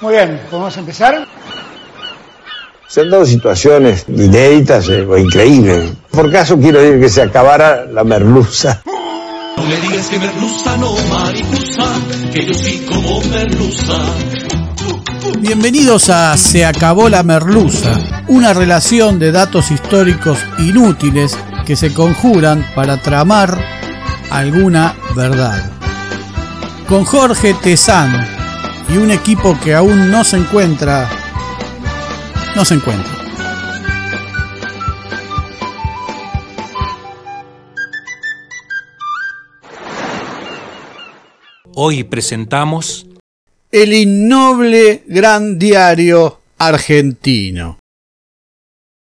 Muy bien, ¿podemos empezar? Se han dado situaciones inéditas eh, o increíbles. Por caso quiero decir que se acabara la merluza. No me digas que merluza no mariposa, que yo sí como merluza. Bienvenidos a Se acabó la merluza, una relación de datos históricos inútiles que se conjuran para tramar alguna verdad. Con Jorge Tezán y un equipo que aún no se encuentra, no se encuentra. Hoy presentamos El innoble gran diario argentino.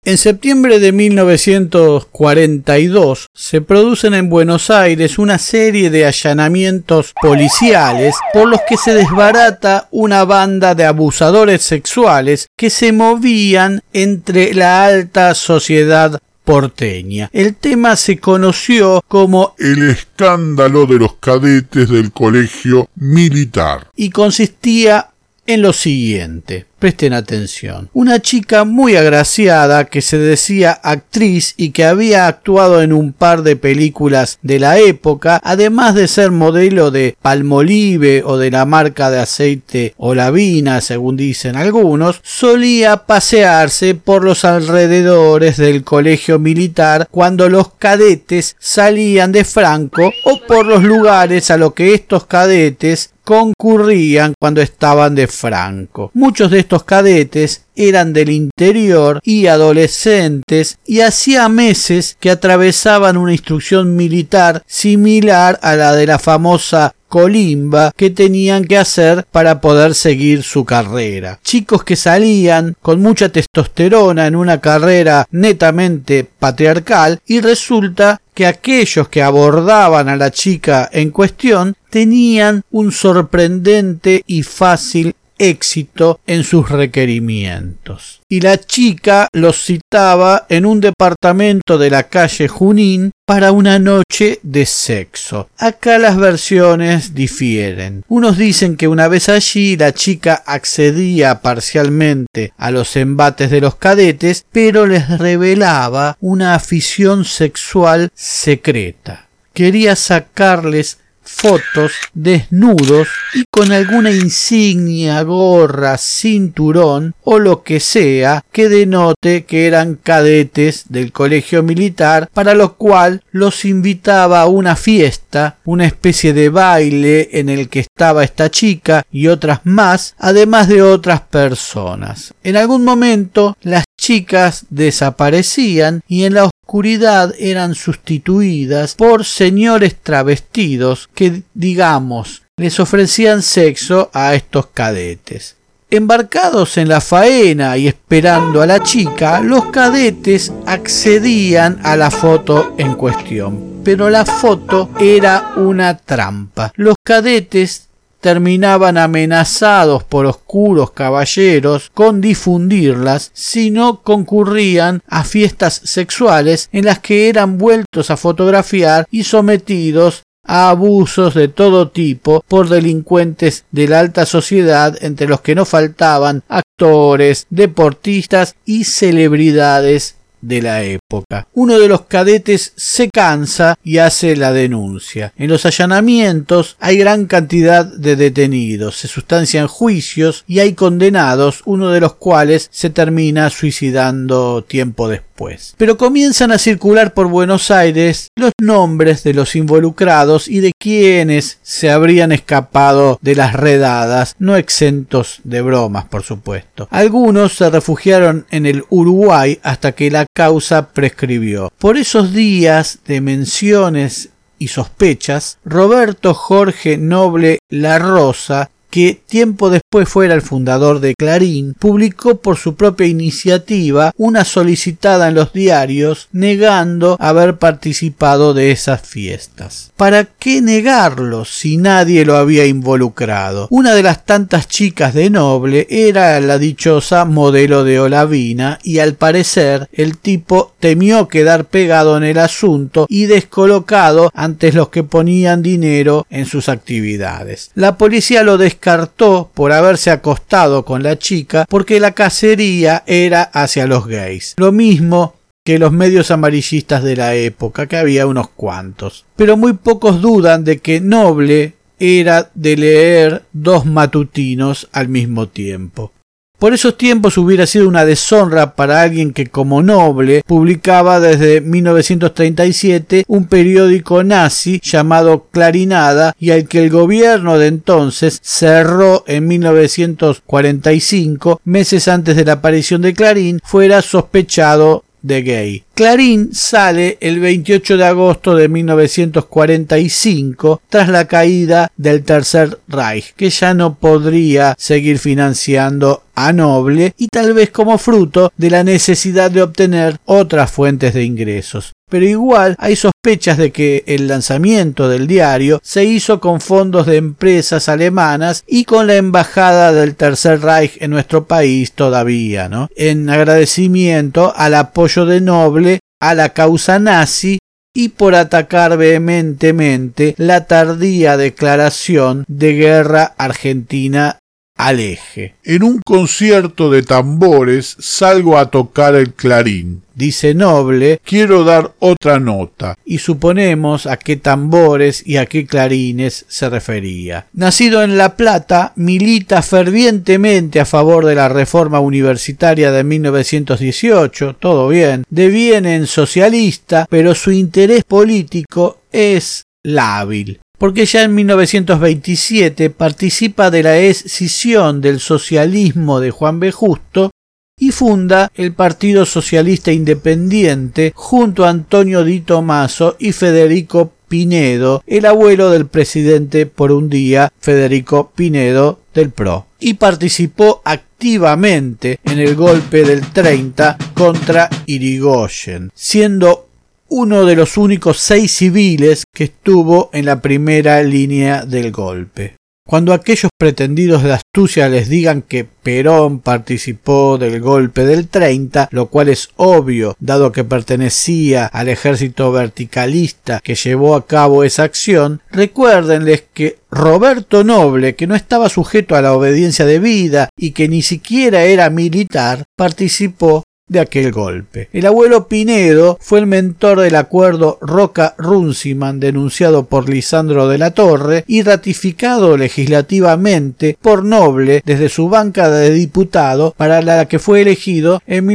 En septiembre de 1942 se producen en Buenos Aires una serie de allanamientos policiales por los que se desbarata una banda de abusadores sexuales que se movían entre la alta sociedad porteña. El tema se conoció como el escándalo de los cadetes del colegio militar. y consistía en lo siguiente. Presten atención. Una chica muy agraciada que se decía actriz y que había actuado en un par de películas de la época, además de ser modelo de Palmolive o de la marca de aceite Olavina, según dicen algunos, solía pasearse por los alrededores del colegio militar cuando los cadetes salían de Franco o por los lugares a los que estos cadetes concurrían cuando estaban de Franco. Muchos de estos cadetes eran del interior y adolescentes y hacía meses que atravesaban una instrucción militar similar a la de la famosa colimba que tenían que hacer para poder seguir su carrera. Chicos que salían con mucha testosterona en una carrera netamente patriarcal y resulta que aquellos que abordaban a la chica en cuestión tenían un sorprendente y fácil éxito en sus requerimientos. Y la chica los citaba en un departamento de la calle Junín para una noche de sexo. Acá las versiones difieren. Unos dicen que una vez allí la chica accedía parcialmente a los embates de los cadetes, pero les revelaba una afición sexual secreta. Quería sacarles fotos desnudos y con alguna insignia, gorra, cinturón o lo que sea que denote que eran cadetes del colegio militar, para lo cual los invitaba a una fiesta, una especie de baile en el que estaba esta chica y otras más, además de otras personas. En algún momento las chicas desaparecían y en la oscuridad eran sustituidas por señores travestidos que, digamos, les ofrecían sexo a estos cadetes. Embarcados en la faena y esperando a la chica, los cadetes accedían a la foto en cuestión. Pero la foto era una trampa. Los cadetes terminaban amenazados por oscuros caballeros con difundirlas si no concurrían a fiestas sexuales en las que eran vueltos a fotografiar y sometidos a abusos de todo tipo por delincuentes de la alta sociedad entre los que no faltaban actores, deportistas y celebridades de la época. Uno de los cadetes se cansa y hace la denuncia. En los allanamientos hay gran cantidad de detenidos, se sustancian juicios y hay condenados, uno de los cuales se termina suicidando tiempo después. Pero comienzan a circular por Buenos Aires los nombres de los involucrados y de quienes se habrían escapado de las redadas, no exentos de bromas, por supuesto. Algunos se refugiaron en el Uruguay hasta que la causa prescribió. Por esos días de menciones y sospechas, Roberto Jorge Noble La Rosa que tiempo después fuera el fundador de Clarín, publicó por su propia iniciativa una solicitada en los diarios negando haber participado de esas fiestas. ¿Para qué negarlo si nadie lo había involucrado? Una de las tantas chicas de Noble era la dichosa modelo de Olavina y al parecer el tipo temió quedar pegado en el asunto y descolocado ante los que ponían dinero en sus actividades. La policía lo descartó por haberse acostado con la chica porque la cacería era hacia los gays. Lo mismo que los medios amarillistas de la época, que había unos cuantos. Pero muy pocos dudan de que Noble era de leer dos matutinos al mismo tiempo. Por esos tiempos hubiera sido una deshonra para alguien que como noble publicaba desde 1937 un periódico nazi llamado Clarinada y al que el gobierno de entonces cerró en 1945, meses antes de la aparición de Clarín, fuera sospechado de gay. Clarín sale el 28 de agosto de 1945 tras la caída del Tercer Reich, que ya no podría seguir financiando a Noble y tal vez como fruto de la necesidad de obtener otras fuentes de ingresos. Pero igual hay sospechas de que el lanzamiento del diario se hizo con fondos de empresas alemanas y con la embajada del Tercer Reich en nuestro país todavía, ¿no? En agradecimiento al apoyo de Noble a la causa nazi y por atacar vehementemente la tardía declaración de guerra argentina aleje. En un concierto de tambores salgo a tocar el clarín. Dice Noble, quiero dar otra nota. Y suponemos a qué tambores y a qué clarines se refería. Nacido en La Plata, milita fervientemente a favor de la reforma universitaria de 1918, todo bien, deviene en socialista, pero su interés político es lábil porque ya en 1927 participa de la escisión del socialismo de Juan B. Justo y funda el Partido Socialista Independiente junto a Antonio Di Tomaso y Federico Pinedo, el abuelo del presidente por un día, Federico Pinedo del PRO, y participó activamente en el golpe del 30 contra Irigoyen, siendo uno de los únicos seis civiles que estuvo en la primera línea del golpe. Cuando aquellos pretendidos de astucia les digan que Perón participó del golpe del 30, lo cual es obvio, dado que pertenecía al ejército verticalista que llevó a cabo esa acción, recuérdenles que Roberto Noble, que no estaba sujeto a la obediencia debida y que ni siquiera era militar, participó de aquel golpe. El abuelo Pinedo fue el mentor del acuerdo Roca-Runciman denunciado por Lisandro de la Torre y ratificado legislativamente por Noble desde su banca de diputado para la que fue elegido en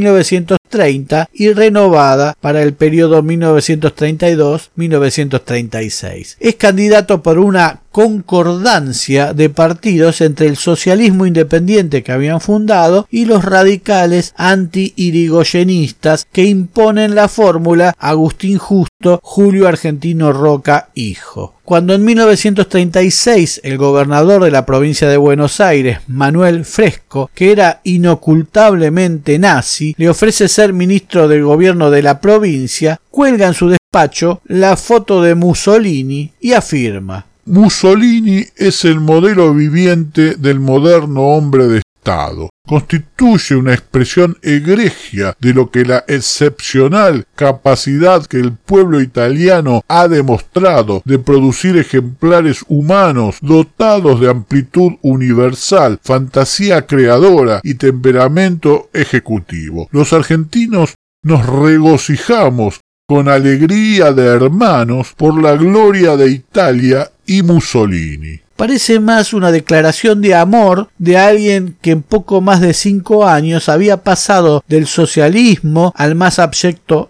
1930 y renovada para el periodo 1932-1936. Es candidato por una concordancia de partidos entre el socialismo independiente que habían fundado y los radicales anti-irigoyenistas que imponen la fórmula Agustín Justo, Julio Argentino Roca, hijo. Cuando en 1936 el gobernador de la provincia de Buenos Aires, Manuel Fresco, que era inocultablemente nazi, le ofrece ser ministro del gobierno de la provincia, cuelga en su despacho la foto de Mussolini y afirma Mussolini es el modelo viviente del moderno hombre de Estado. Constituye una expresión egregia de lo que la excepcional capacidad que el pueblo italiano ha demostrado de producir ejemplares humanos dotados de amplitud universal, fantasía creadora y temperamento ejecutivo. Los argentinos nos regocijamos con alegría de hermanos por la gloria de Italia y Mussolini. Parece más una declaración de amor de alguien que en poco más de cinco años había pasado del socialismo al más abyecto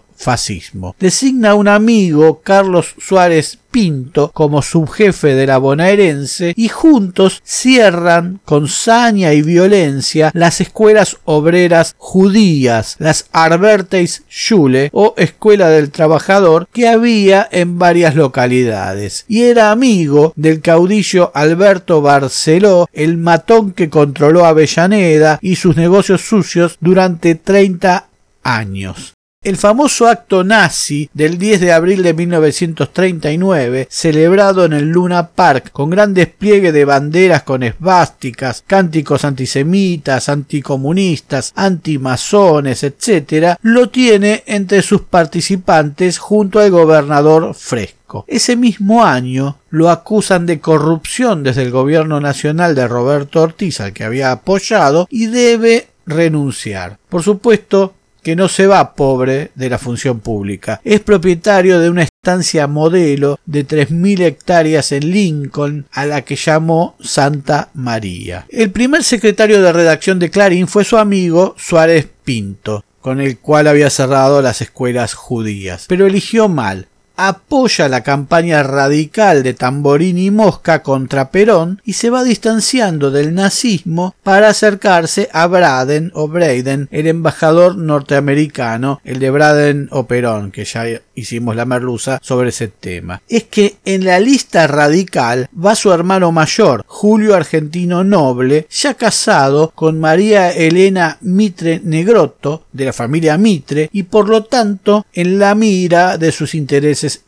Designa a un amigo, Carlos Suárez Pinto, como subjefe de la bonaerense y juntos cierran con saña y violencia las escuelas obreras judías, las Arbeiteis Schule o Escuela del Trabajador que había en varias localidades. Y era amigo del caudillo Alberto Barceló, el matón que controló Avellaneda y sus negocios sucios durante 30 años. El famoso acto nazi del 10 de abril de 1939, celebrado en el Luna Park con gran despliegue de banderas con esvásticas, cánticos antisemitas, anticomunistas, antimasones, etc., lo tiene entre sus participantes junto al gobernador Fresco. Ese mismo año lo acusan de corrupción desde el gobierno nacional de Roberto Ortiz, al que había apoyado, y debe renunciar. Por supuesto, que no se va pobre de la función pública. Es propietario de una estancia modelo de 3.000 hectáreas en Lincoln, a la que llamó Santa María. El primer secretario de redacción de Clarín fue su amigo Suárez Pinto, con el cual había cerrado las escuelas judías, pero eligió mal apoya la campaña radical de Tamborín y Mosca contra Perón y se va distanciando del nazismo para acercarse a Braden o Braden, el embajador norteamericano, el de Braden o Perón, que ya hicimos la merluza sobre ese tema. Es que en la lista radical va su hermano mayor, Julio Argentino Noble, ya casado con María Elena Mitre Negrotto, de la familia Mitre, y por lo tanto en la mira de sus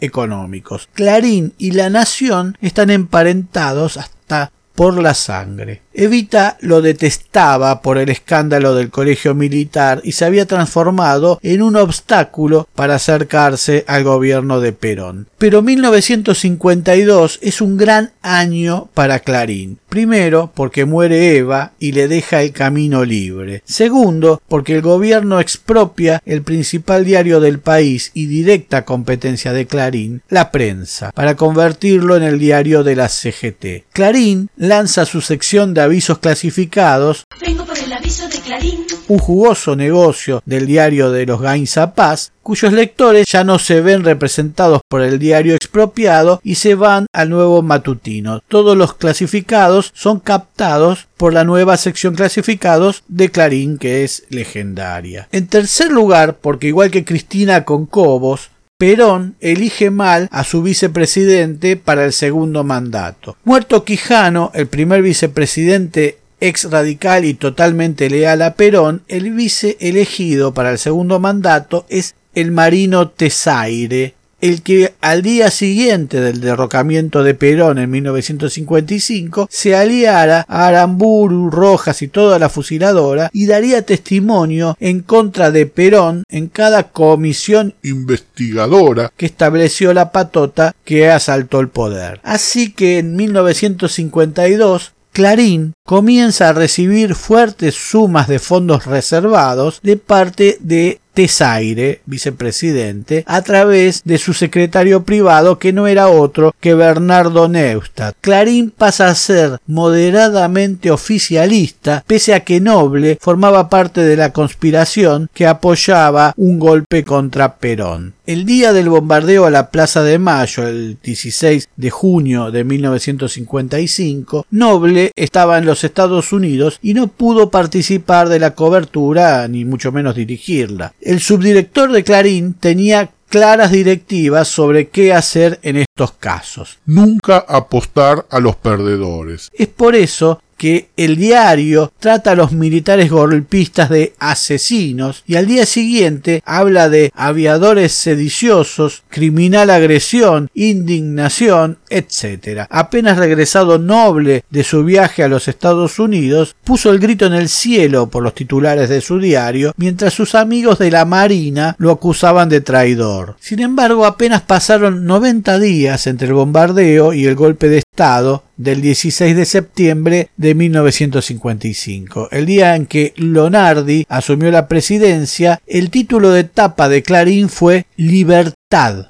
económicos. Clarín y La Nación están emparentados hasta por la sangre. Evita lo detestaba por el escándalo del colegio militar y se había transformado en un obstáculo para acercarse al gobierno de Perón. Pero 1952 es un gran año para Clarín. Primero, porque muere Eva y le deja el camino libre. Segundo, porque el gobierno expropia el principal diario del país y directa competencia de Clarín, la prensa, para convertirlo en el diario de la CGT. Clarín lanza su sección de avisos clasificados. Vengo por el aviso de Clarín. Un jugoso negocio del diario de los Gainza Paz, cuyos lectores ya no se ven representados por el diario expropiado y se van al nuevo matutino. Todos los clasificados son captados por la nueva sección clasificados de Clarín, que es legendaria. En tercer lugar, porque igual que Cristina con Cobos, Perón elige mal a su vicepresidente para el segundo mandato. Muerto Quijano, el primer vicepresidente ex radical y totalmente leal a Perón, el vice elegido para el segundo mandato es el marino Tesaire, el que al día siguiente del derrocamiento de Perón en 1955 se aliara a Aramburu, Rojas y toda la fusiladora y daría testimonio en contra de Perón en cada comisión investigadora que estableció la patota que asaltó el poder. Así que en 1952 Clarín comienza a recibir fuertes sumas de fondos reservados de parte de Tesaire, vicepresidente, a través de su secretario privado que no era otro que Bernardo Neustadt. Clarín pasa a ser moderadamente oficialista, pese a que Noble formaba parte de la conspiración que apoyaba un golpe contra Perón. El día del bombardeo a la Plaza de Mayo, el 16 de junio de 1955, Noble estaba en los Estados Unidos y no pudo participar de la cobertura ni mucho menos dirigirla. El subdirector de Clarín tenía claras directivas sobre qué hacer en estos casos. Nunca apostar a los perdedores. Es por eso que el diario trata a los militares golpistas de asesinos y al día siguiente habla de aviadores sediciosos, criminal agresión, indignación, etc. Apenas regresado noble de su viaje a los Estados Unidos, puso el grito en el cielo por los titulares de su diario, mientras sus amigos de la Marina lo acusaban de traidor. Sin embargo, apenas pasaron 90 días entre el bombardeo y el golpe de Estado del 16 de septiembre de 1955. El día en que Lonardi asumió la presidencia, el título de tapa de Clarín fue Libertad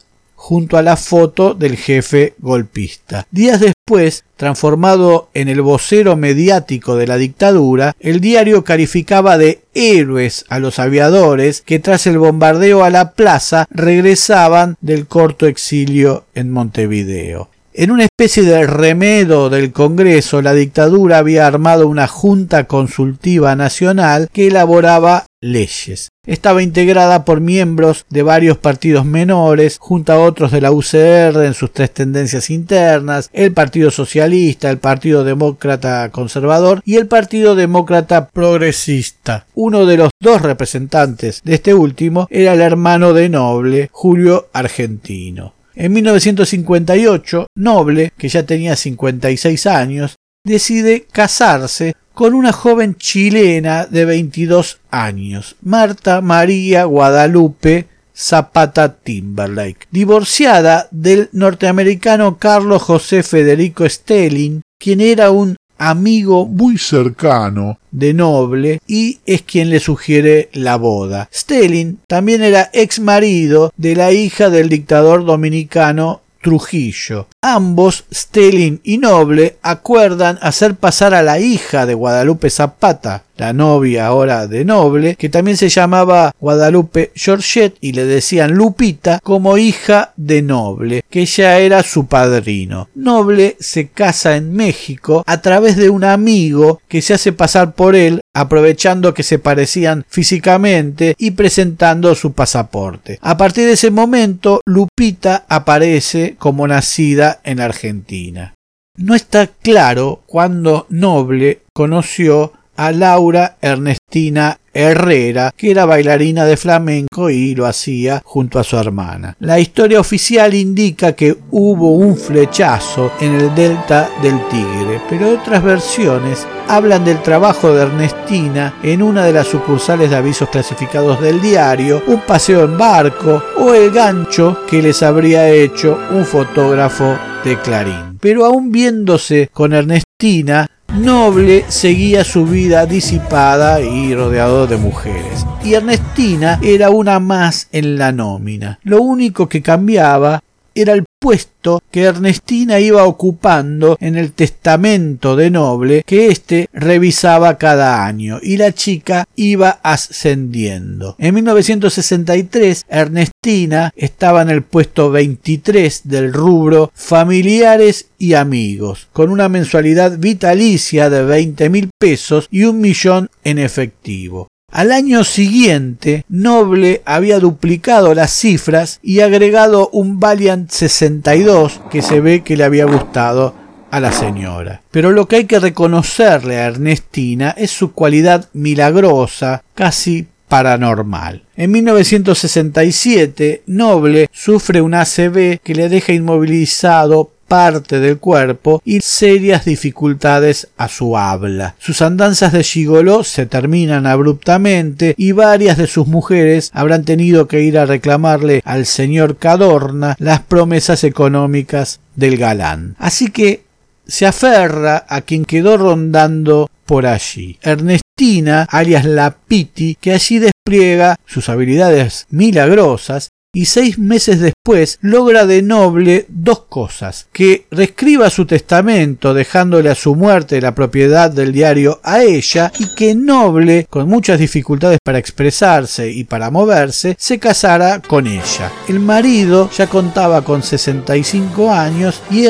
junto a la foto del jefe golpista. Días después, transformado en el vocero mediático de la dictadura, el diario calificaba de héroes a los aviadores que tras el bombardeo a la plaza regresaban del corto exilio en Montevideo. En una especie de remedo del Congreso, la dictadura había armado una Junta Consultiva Nacional que elaboraba leyes. Estaba integrada por miembros de varios partidos menores, junto a otros de la UCR en sus tres tendencias internas, el Partido Socialista, el Partido Demócrata Conservador y el Partido Demócrata Progresista. Uno de los dos representantes de este último era el hermano de Noble, Julio Argentino. En 1958, Noble, que ya tenía 56 años, decide casarse con una joven chilena de 22 años, Marta María Guadalupe Zapata Timberlake, divorciada del norteamericano Carlos José Federico Stelling, quien era un amigo muy cercano de Noble y es quien le sugiere la boda. Stelling también era ex marido de la hija del dictador dominicano Trujillo. Ambos, Stelin y Noble, acuerdan hacer pasar a la hija de Guadalupe Zapata, la novia ahora de Noble, que también se llamaba Guadalupe Georgette y le decían Lupita, como hija de Noble, que ya era su padrino. Noble se casa en México a través de un amigo que se hace pasar por él aprovechando que se parecían físicamente y presentando su pasaporte. A partir de ese momento, Lupita aparece como nacida en Argentina. No está claro cuándo Noble conoció a Laura Ernestina Herrera, que era bailarina de flamenco y lo hacía junto a su hermana. La historia oficial indica que hubo un flechazo en el delta del Tigre, pero otras versiones hablan del trabajo de Ernestina en una de las sucursales de avisos clasificados del diario, un paseo en barco o el gancho que les habría hecho un fotógrafo de Clarín. Pero aún viéndose con Ernestina, Noble seguía su vida disipada y rodeado de mujeres. Y Ernestina era una más en la nómina. Lo único que cambiaba era el puesto que Ernestina iba ocupando en el testamento de Noble que éste revisaba cada año y la chica iba ascendiendo. En 1963 Ernestina estaba en el puesto 23 del rubro familiares y amigos, con una mensualidad vitalicia de 20 mil pesos y un millón en efectivo. Al año siguiente, Noble había duplicado las cifras y agregado un Valiant 62 que se ve que le había gustado a la señora. Pero lo que hay que reconocerle a Ernestina es su cualidad milagrosa, casi paranormal. En 1967, Noble sufre un ACV que le deja inmovilizado parte del cuerpo y serias dificultades a su habla. Sus andanzas de gigoló se terminan abruptamente y varias de sus mujeres habrán tenido que ir a reclamarle al señor Cadorna las promesas económicas del galán. Así que se aferra a quien quedó rondando por allí. Ernestina, alias la Piti, que allí despliega sus habilidades milagrosas y seis meses después logra de Noble dos cosas, que reescriba su testamento dejándole a su muerte la propiedad del diario a ella y que Noble, con muchas dificultades para expresarse y para moverse, se casara con ella. El marido ya contaba con 65 años y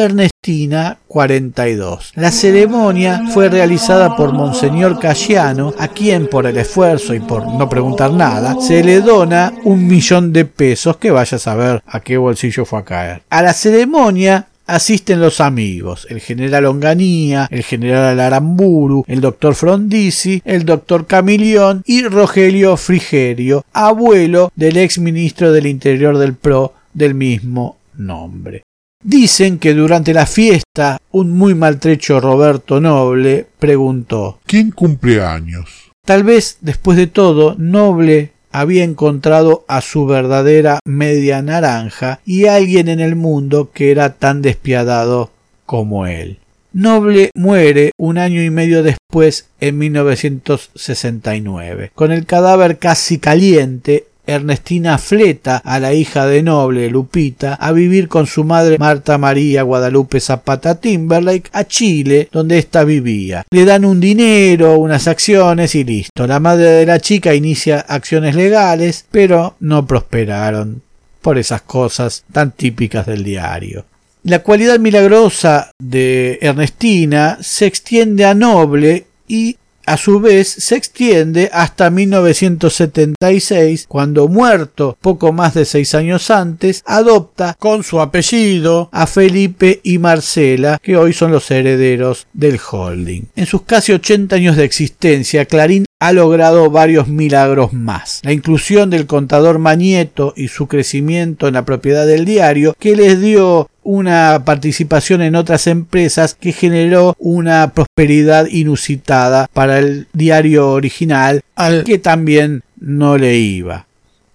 Ernestina 42. La ceremonia fue realizada por Monseñor Cayano, a quien por el esfuerzo y por no preguntar nada, se le dona un millón de pesos que vaya a saber a qué bolsillo fue a caer. A la ceremonia asisten los amigos, el general Onganía, el general Aramburu, el doctor Frondizi, el doctor Camilión y Rogelio Frigerio, abuelo del ex ministro del Interior del PRO del mismo nombre. Dicen que durante la fiesta un muy maltrecho Roberto Noble preguntó ¿Quién cumple años? Tal vez, después de todo, Noble había encontrado a su verdadera media naranja y alguien en el mundo que era tan despiadado como él. Noble muere un año y medio después, en 1969. Con el cadáver casi caliente, Ernestina fleta a la hija de Noble, Lupita, a vivir con su madre Marta María Guadalupe Zapata Timberlake a Chile, donde ésta vivía. Le dan un dinero, unas acciones y listo. La madre de la chica inicia acciones legales, pero no prosperaron por esas cosas tan típicas del diario. La cualidad milagrosa de Ernestina se extiende a noble y a su vez se extiende hasta 1976, cuando muerto poco más de seis años antes, adopta con su apellido a Felipe y Marcela, que hoy son los herederos del holding. En sus casi 80 años de existencia, Clarín ha logrado varios milagros más. La inclusión del contador Mañeto y su crecimiento en la propiedad del diario, que les dio una participación en otras empresas que generó una prosperidad inusitada para el diario original, al que también no le iba.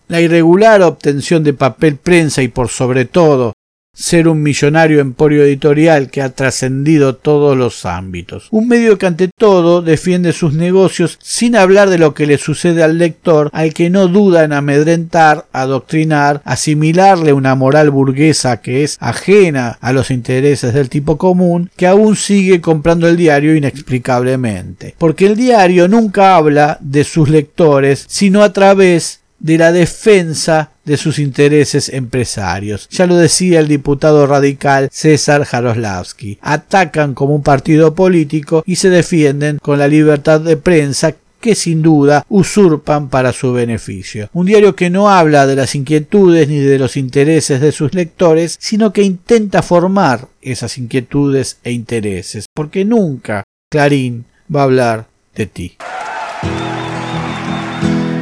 La irregular obtención de papel prensa y por sobre todo ser un millonario emporio editorial que ha trascendido todos los ámbitos. Un medio que ante todo defiende sus negocios sin hablar de lo que le sucede al lector, al que no duda en amedrentar, adoctrinar, asimilarle una moral burguesa que es ajena a los intereses del tipo común, que aún sigue comprando el diario inexplicablemente. Porque el diario nunca habla de sus lectores, sino a través de la defensa de sus intereses empresarios. Ya lo decía el diputado radical César Jaroslavsky. Atacan como un partido político y se defienden con la libertad de prensa que sin duda usurpan para su beneficio. Un diario que no habla de las inquietudes ni de los intereses de sus lectores, sino que intenta formar esas inquietudes e intereses, porque nunca Clarín va a hablar de ti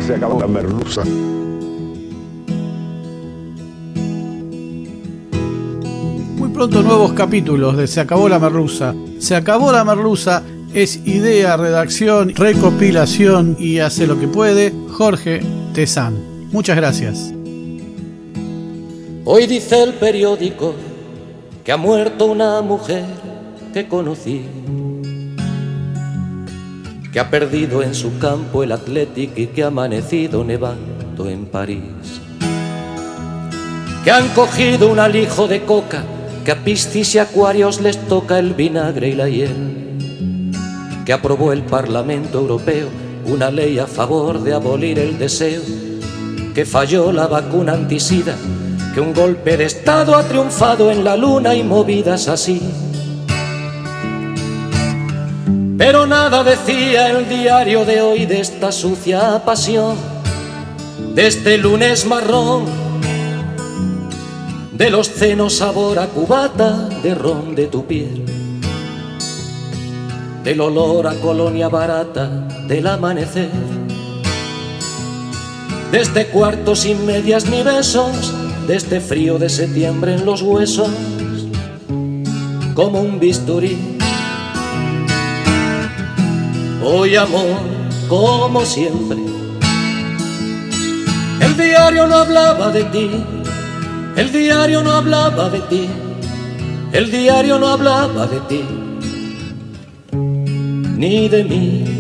se acabó la merluza. Pronto nuevos capítulos de Se acabó la merluza. Se acabó la merluza es idea, redacción, recopilación y hace lo que puede Jorge Tezán. Muchas gracias. Hoy dice el periódico que ha muerto una mujer que conocí que ha perdido en su campo el Athletic y que ha amanecido nevando en París. Que han cogido un alijo de coca, que a piscis y acuarios les toca el vinagre y la hiel. Que aprobó el Parlamento Europeo una ley a favor de abolir el deseo. Que falló la vacuna antisida, que un golpe de Estado ha triunfado en la luna y movidas así pero nada decía el diario de hoy de esta sucia pasión, de este lunes marrón, de los cenos sabor a cubata de ron de tu piel, del olor a colonia barata del amanecer, de este cuarto sin medias ni besos, de este frío de septiembre en los huesos, como un bisturí. Hoy amor, como siempre. El diario no hablaba de ti, el diario no hablaba de ti, el diario no hablaba de ti, ni de mí.